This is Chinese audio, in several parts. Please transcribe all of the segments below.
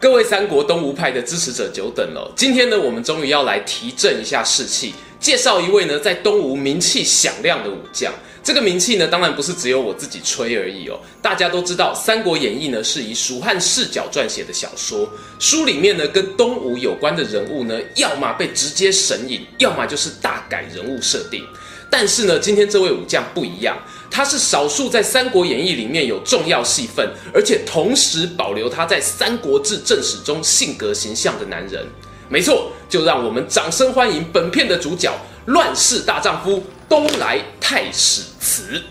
各位三国东吴派的支持者久等了，今天呢，我们终于要来提振一下士气，介绍一位呢在东吴名气响亮的武将。这个名气呢，当然不是只有我自己吹而已哦。大家都知道，《三国演义》呢是以蜀汉视角撰写的小说，书里面呢跟东吴有关的人物呢，要么被直接神隐，要么就是大改人物设定。但是呢，今天这位武将不一样。他是少数在《三国演义》里面有重要戏份，而且同时保留他在《三国志》正史中性格形象的男人。没错，就让我们掌声欢迎本片的主角——乱世大丈夫东来太史慈。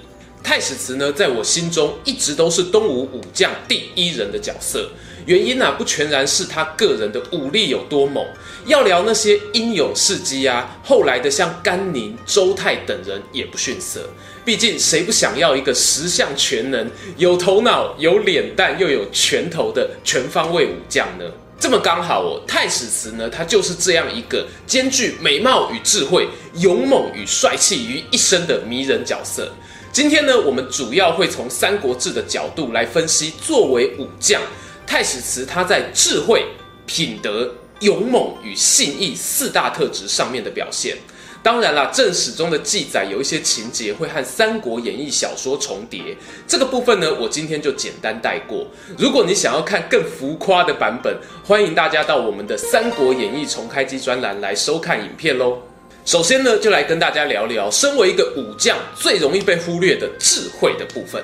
太史慈呢，在我心中一直都是东吴武将第一人的角色。原因啊，不全然是他个人的武力有多猛。要聊那些英勇事迹啊，后来的像甘宁、周泰等人也不逊色。毕竟，谁不想要一个十项全能、有头脑、有脸蛋又有拳头的全方位武将呢？这么刚好哦，太史慈呢，他就是这样一个兼具美貌与智慧、勇猛与帅气于一身的迷人角色。今天呢，我们主要会从《三国志》的角度来分析，作为武将，太史慈他在智慧、品德、勇猛与信义四大特质上面的表现。当然啦，正史中的记载有一些情节会和《三国演义》小说重叠，这个部分呢，我今天就简单带过。如果你想要看更浮夸的版本，欢迎大家到我们的《三国演义重开机》专栏来收看影片喽。首先呢，就来跟大家聊聊，身为一个武将最容易被忽略的智慧的部分。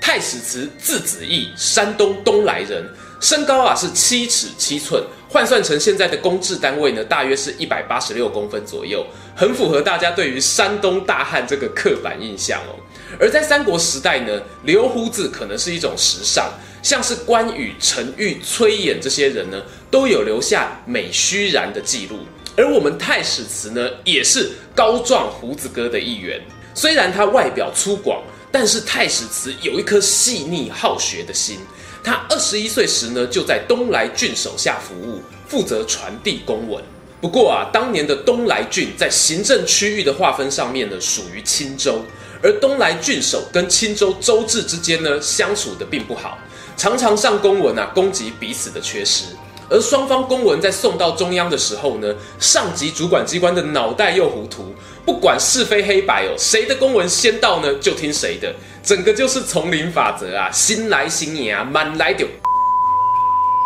太史慈，字子义，山东东莱人。身高啊是七尺七寸，换算成现在的公制单位呢，大约是一百八十六公分左右，很符合大家对于山东大汉这个刻板印象哦。而在三国时代呢，留胡子可能是一种时尚，像是关羽、陈玉、崔琰这些人呢，都有留下美须髯的记录。而我们太史慈呢，也是高壮胡子哥的一员。虽然他外表粗犷，但是太史慈有一颗细腻好学的心。他二十一岁时呢，就在东莱郡手下服务，负责传递公文。不过啊，当年的东莱郡在行政区域的划分上面呢，属于青州，而东莱郡守跟青州州治之间呢，相处得并不好，常常上公文啊，攻击彼此的缺失。而双方公文在送到中央的时候呢，上级主管机关的脑袋又糊涂，不管是非黑白哦，谁的公文先到呢，就听谁的。整个就是丛林法则啊，新来新赢啊，满来丢。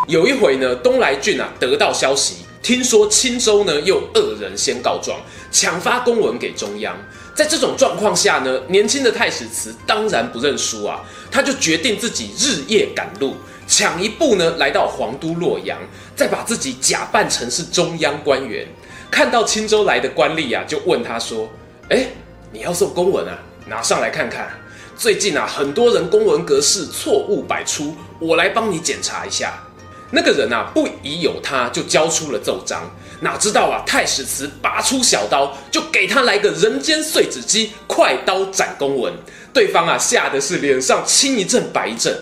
有一回呢，东来郡啊得到消息，听说青州呢又恶人先告状，抢发公文给中央。在这种状况下呢，年轻的太史慈当然不认输啊，他就决定自己日夜赶路，抢一步呢来到皇都洛阳，再把自己假扮成是中央官员。看到青州来的官吏啊，就问他说：“哎，你要送公文啊？拿上来看看。”最近啊，很多人公文格式错误百出，我来帮你检查一下。那个人啊，不疑有他，就交出了奏章。哪知道啊，太史慈拔出小刀，就给他来个人间碎纸机，快刀斩公文。对方啊，吓得是脸上青一阵白一阵。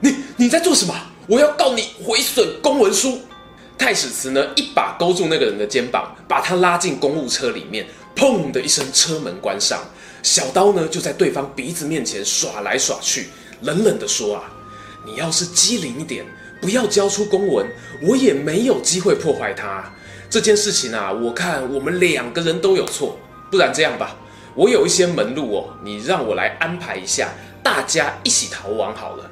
你你在做什么？我要告你毁损公文书。太史慈呢，一把勾住那个人的肩膀，把他拉进公务车里面，砰的一声，车门关上。小刀呢，就在对方鼻子面前耍来耍去，冷冷地说：“啊，你要是机灵一点，不要交出公文，我也没有机会破坏它。这件事情啊，我看我们两个人都有错。不然这样吧，我有一些门路哦，你让我来安排一下，大家一起逃亡好了。”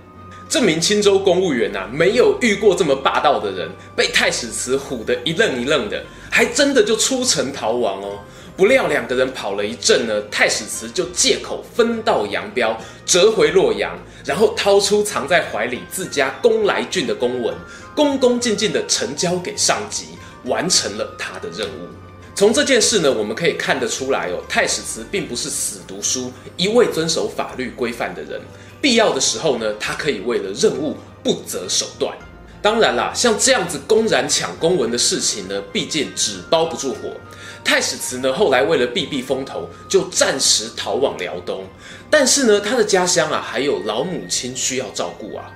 这名青州公务员呐、啊，没有遇过这么霸道的人，被太史慈唬得一愣一愣的，还真的就出城逃亡哦。不料两个人跑了一阵呢，太史慈就借口分道扬镳，折回洛阳，然后掏出藏在怀里自家东莱郡的公文，恭恭敬敬地呈交给上级，完成了他的任务。从这件事呢，我们可以看得出来哦，太史慈并不是死读书、一味遵守法律规范的人，必要的时候呢，他可以为了任务不择手段。当然啦，像这样子公然抢公文的事情呢，毕竟纸包不住火。太史慈呢，后来为了避避风头，就暂时逃往辽东。但是呢，他的家乡啊，还有老母亲需要照顾啊。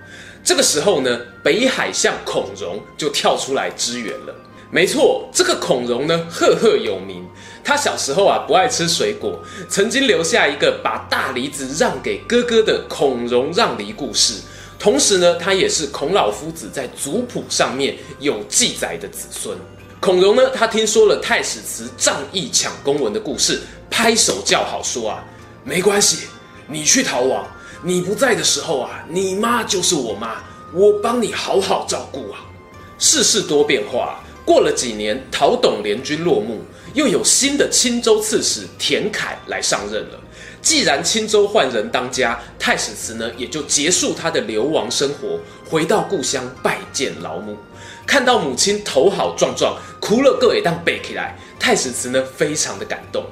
这个时候呢，北海相孔融就跳出来支援了。没错，这个孔融呢，赫赫有名。他小时候啊，不爱吃水果，曾经留下一个把大梨子让给哥哥的孔融让梨故事。同时呢，他也是孔老夫子在族谱上面有记载的子孙。孔融呢，他听说了太史慈仗义抢公文的故事，拍手叫好，说啊，没关系，你去逃亡，你不在的时候啊，你妈就是我妈，我帮你好好照顾啊。世事多变化，过了几年，陶董联军落幕，又有新的青州刺史田恺来上任了。既然青州换人当家，太史慈呢也就结束他的流亡生活，回到故乡拜见老母。看到母亲头好壮壮，哭了个也当背起来，太史慈呢非常的感动。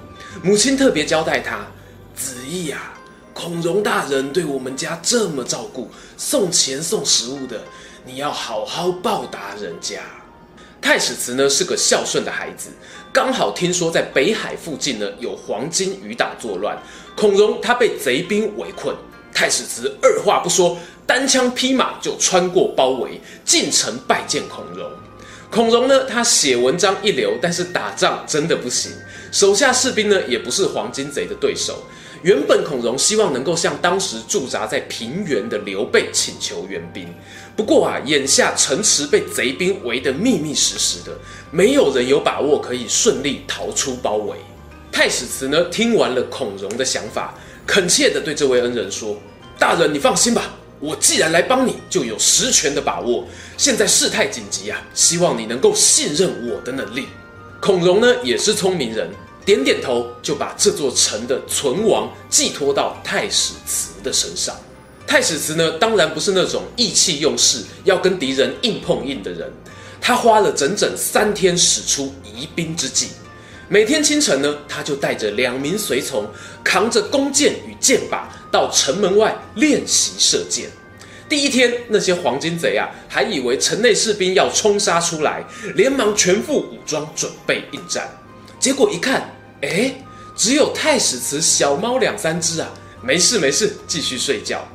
母亲特别交代他：子义啊，孔融大人对我们家这么照顾，送钱送食物的，你要好好报答人家。太史慈呢是个孝顺的孩子，刚好听说在北海附近呢有黄巾余党作乱。孔融他被贼兵围困，太史慈二话不说，单枪匹马就穿过包围，进城拜见孔融。孔融呢，他写文章一流，但是打仗真的不行，手下士兵呢也不是黄巾贼的对手。原本孔融希望能够向当时驻扎在平原的刘备请求援兵，不过啊，眼下城池被贼兵围得密密实实的，没有人有把握可以顺利逃出包围。太史慈呢，听完了孔融的想法，恳切地对这位恩人说：“大人，你放心吧，我既然来帮你，就有十全的把握。现在事态紧急啊，希望你能够信任我的能力。”孔融呢，也是聪明人，点点头，就把这座城的存亡寄托到太史慈的身上。太史慈呢，当然不是那种意气用事，要跟敌人硬碰硬的人，他花了整整三天使出疑兵之计。每天清晨呢，他就带着两名随从，扛着弓箭与箭靶到城门外练习射箭。第一天，那些黄巾贼啊，还以为城内士兵要冲杀出来，连忙全副武装准备应战。结果一看，哎，只有太史慈小猫两三只啊，没事没事，继续睡觉。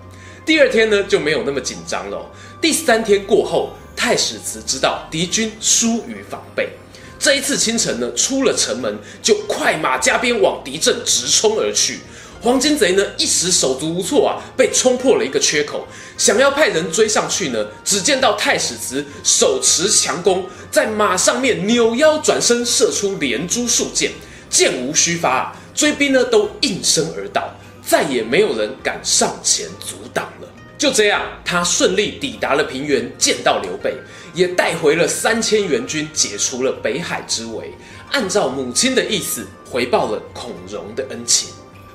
第二天呢，就没有那么紧张了。第三天过后，太史慈知道敌军疏于防备。这一次清晨呢，出了城门就快马加鞭往敌阵直冲而去。黄巾贼呢一时手足无措啊，被冲破了一个缺口，想要派人追上去呢，只见到太史慈手持强弓，在马上面扭腰转身射出连珠数箭，箭无虚发，追兵呢都应声而倒，再也没有人敢上前阻挡了。就这样，他顺利抵达了平原，见到刘备。也带回了三千援军，解除了北海之围。按照母亲的意思，回报了孔融的恩情。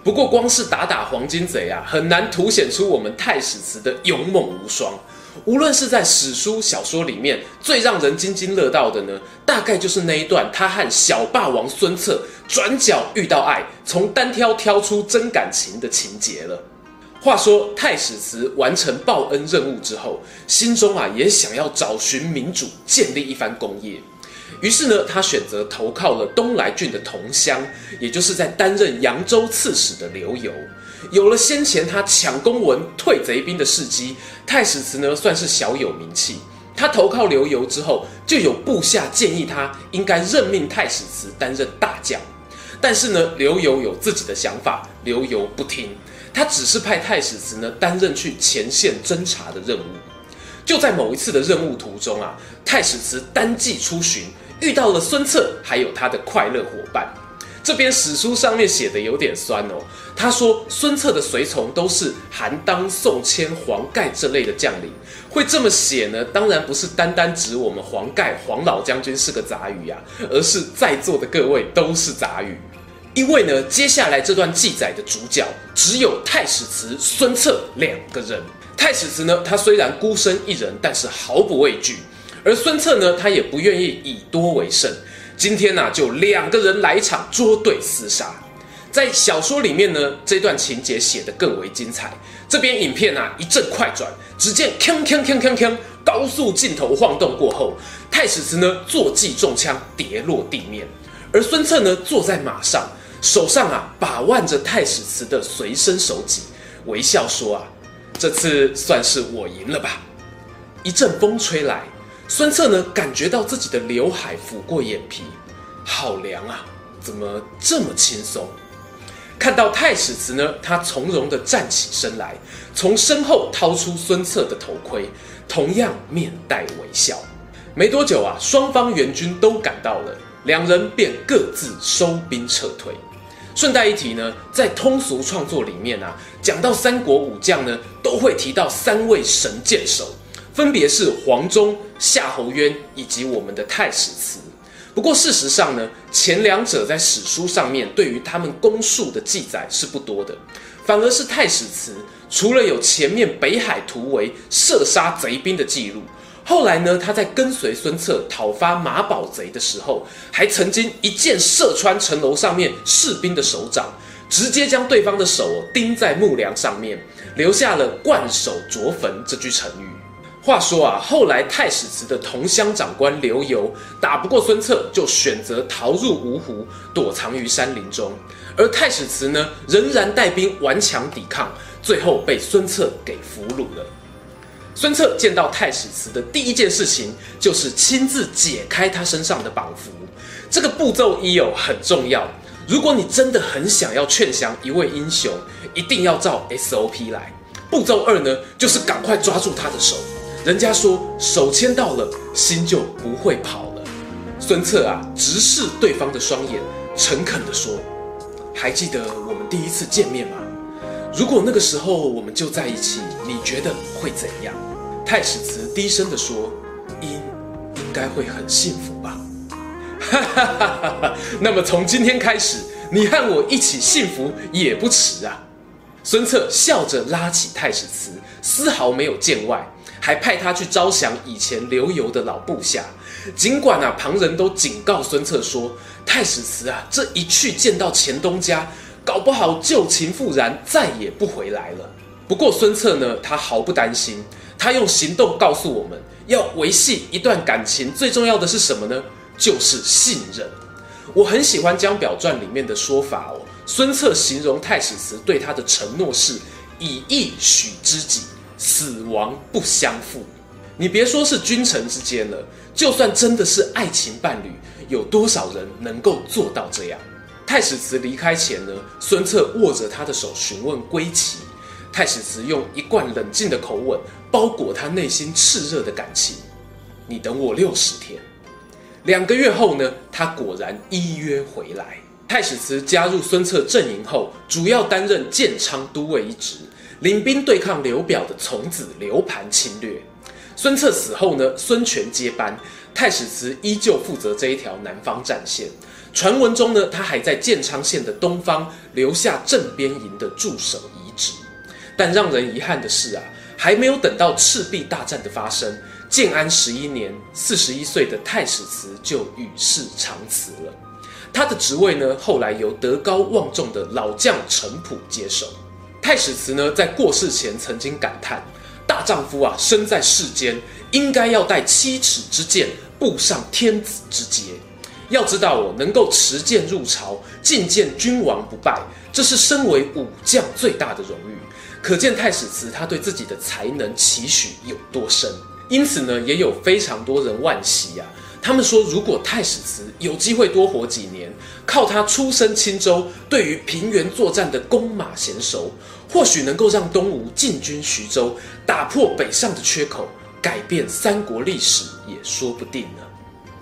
不过，光是打打黄巾贼啊，很难凸显出我们太史慈的勇猛无双。无论是在史书、小说里面，最让人津津乐道的呢，大概就是那一段他和小霸王孙策转角遇到爱，从单挑挑出真感情的情节了。话说太史慈完成报恩任务之后，心中啊也想要找寻民主，建立一番功业。于是呢，他选择投靠了东莱郡的同乡，也就是在担任扬州刺史的刘繇。有了先前他抢公文、退贼兵的事迹，太史慈呢算是小有名气。他投靠刘繇之后，就有部下建议他应该任命太史慈担任大将。但是呢，刘繇有自己的想法，刘繇不听。他只是派太史慈呢担任去前线侦察的任务。就在某一次的任务途中啊，太史慈单骑出巡，遇到了孙策，还有他的快乐伙伴。这边史书上面写的有点酸哦。他说孙策的随从都是韩当、宋谦、黄盖这类的将领。会这么写呢？当然不是单单指我们黄盖黄老将军是个杂鱼啊，而是在座的各位都是杂鱼。因为呢，接下来这段记载的主角只有太史慈、孙策两个人。太史慈呢，他虽然孤身一人，但是毫不畏惧；而孙策呢，他也不愿意以多为胜。今天呢、就两个人来一场捉对厮杀。在小说里面呢，这段情节写得更为精彩。这边影片啊，一阵快转，只见锵锵锵锵锵，高速镜头晃动过后，太史慈呢坐骑中枪跌落地面，而孙策呢坐在马上，手上啊把玩着太史慈的随身手戟，微笑说啊：“这次算是我赢了吧。”一阵风吹来，孙策呢感觉到自己的刘海抚过眼皮，好凉啊！怎么这么轻松？看到太史慈呢，他从容地站起身来，从身后掏出孙策的头盔，同样面带微笑。没多久啊，双方援军都赶到了，两人便各自收兵撤退。顺带一提呢，在通俗创作里面啊，讲到三国武将呢，都会提到三位神箭手。分别是黄忠、夏侯渊以及我们的太史慈。不过事实上呢，前两者在史书上面对于他们功数的记载是不多的，反而是太史慈，除了有前面北海突围射杀贼兵的记录，后来呢，他在跟随孙策讨伐马宝贼的时候，还曾经一箭射穿城楼上面士兵的手掌，直接将对方的手钉在木梁上面，留下了“贯手着坟”这句成语。话说啊，后来太史慈的同乡长官刘繇打不过孙策，就选择逃入芜湖，躲藏于山林中。而太史慈呢，仍然带兵顽强抵抗，最后被孙策给俘虏了。孙策见到太史慈的第一件事情，就是亲自解开他身上的绑缚。这个步骤一有很重要，如果你真的很想要劝降一位英雄，一定要照 SOP 来。步骤二呢，就是赶快抓住他的手。人家说手牵到了，心就不会跑了。孙策啊，直视对方的双眼，诚恳地说：“还记得我们第一次见面吗？如果那个时候我们就在一起，你觉得会怎样？”太史慈低声地说：“应应该会很幸福吧。”哈哈哈哈哈！那么从今天开始，你和我一起幸福也不迟啊！孙策笑着拉起太史慈，丝毫没有见外。还派他去招降以前刘繇的老部下，尽管啊，旁人都警告孙策说，太史慈啊，这一去见到前东家，搞不好旧情复燃，再也不回来了。不过孙策呢，他毫不担心，他用行动告诉我们，要维系一段感情，最重要的是什么呢？就是信任。我很喜欢《江表传》里面的说法哦，孙策形容太史慈对他的承诺是以义许知己。死亡不相负，你别说是君臣之间了，就算真的是爱情伴侣，有多少人能够做到这样？太史慈离开前呢，孙策握着他的手询问归期，太史慈用一贯冷静的口吻包裹他内心炽热的感情。你等我六十天，两个月后呢，他果然依约回来。太史慈加入孙策阵营后，主要担任建昌都尉一职。领兵对抗刘表的从子刘盘侵略，孙策死后呢，孙权接班，太史慈依旧负责这一条南方战线。传闻中呢，他还在建昌县的东方留下镇边营的驻守遗址。但让人遗憾的是啊，还没有等到赤壁大战的发生，建安十一年，四十一岁的太史慈就与世长辞了。他的职位呢，后来由德高望重的老将程普接手。太史慈呢，在过世前曾经感叹：“大丈夫啊，生在世间，应该要带七尺之剑，步上天子之阶。要知道，我能够持剑入朝，觐见君王不败，这是身为武将最大的荣誉。可见太史慈他对自己的才能期许有多深。因此呢，也有非常多人惋惜啊。”他们说，如果太史慈有机会多活几年，靠他出身青州，对于平原作战的弓马娴熟，或许能够让东吴进军徐州，打破北上的缺口，改变三国历史也说不定呢。